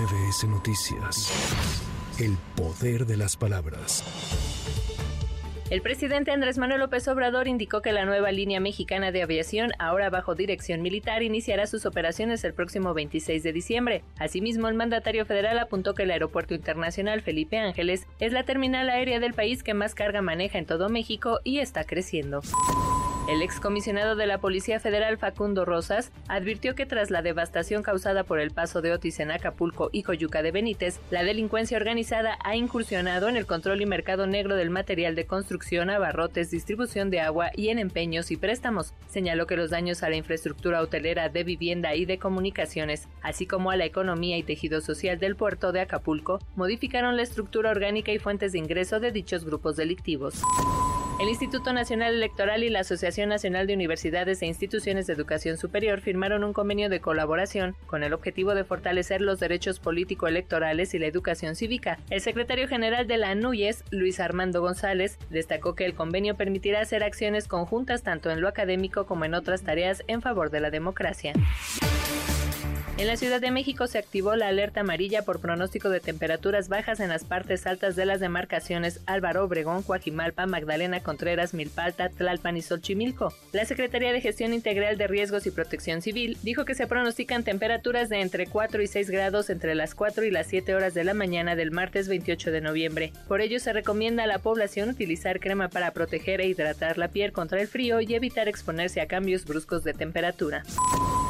MBS Noticias. El poder de las palabras. El presidente Andrés Manuel López Obrador indicó que la nueva línea mexicana de aviación, ahora bajo dirección militar, iniciará sus operaciones el próximo 26 de diciembre. Asimismo, el mandatario federal apuntó que el Aeropuerto Internacional Felipe Ángeles es la terminal aérea del país que más carga maneja en todo México y está creciendo. El excomisionado de la Policía Federal Facundo Rosas advirtió que tras la devastación causada por el paso de Otis en Acapulco y Coyuca de Benítez, la delincuencia organizada ha incursionado en el control y mercado negro del material de construcción, abarrotes, distribución de agua y en empeños y préstamos. Señaló que los daños a la infraestructura hotelera de vivienda y de comunicaciones, así como a la economía y tejido social del puerto de Acapulco, modificaron la estructura orgánica y fuentes de ingreso de dichos grupos delictivos. El Instituto Nacional Electoral y la Asociación Nacional de Universidades e Instituciones de Educación Superior firmaron un convenio de colaboración con el objetivo de fortalecer los derechos político-electorales y la educación cívica. El secretario general de la ANUYES, Luis Armando González, destacó que el convenio permitirá hacer acciones conjuntas tanto en lo académico como en otras tareas en favor de la democracia. En la Ciudad de México se activó la alerta amarilla por pronóstico de temperaturas bajas en las partes altas de las demarcaciones Álvaro Obregón, Coajimalpa, Magdalena Contreras, Milpalta, Tlalpan y Xochimilco. La Secretaría de Gestión Integral de Riesgos y Protección Civil dijo que se pronostican temperaturas de entre 4 y 6 grados entre las 4 y las 7 horas de la mañana del martes 28 de noviembre. Por ello se recomienda a la población utilizar crema para proteger e hidratar la piel contra el frío y evitar exponerse a cambios bruscos de temperatura.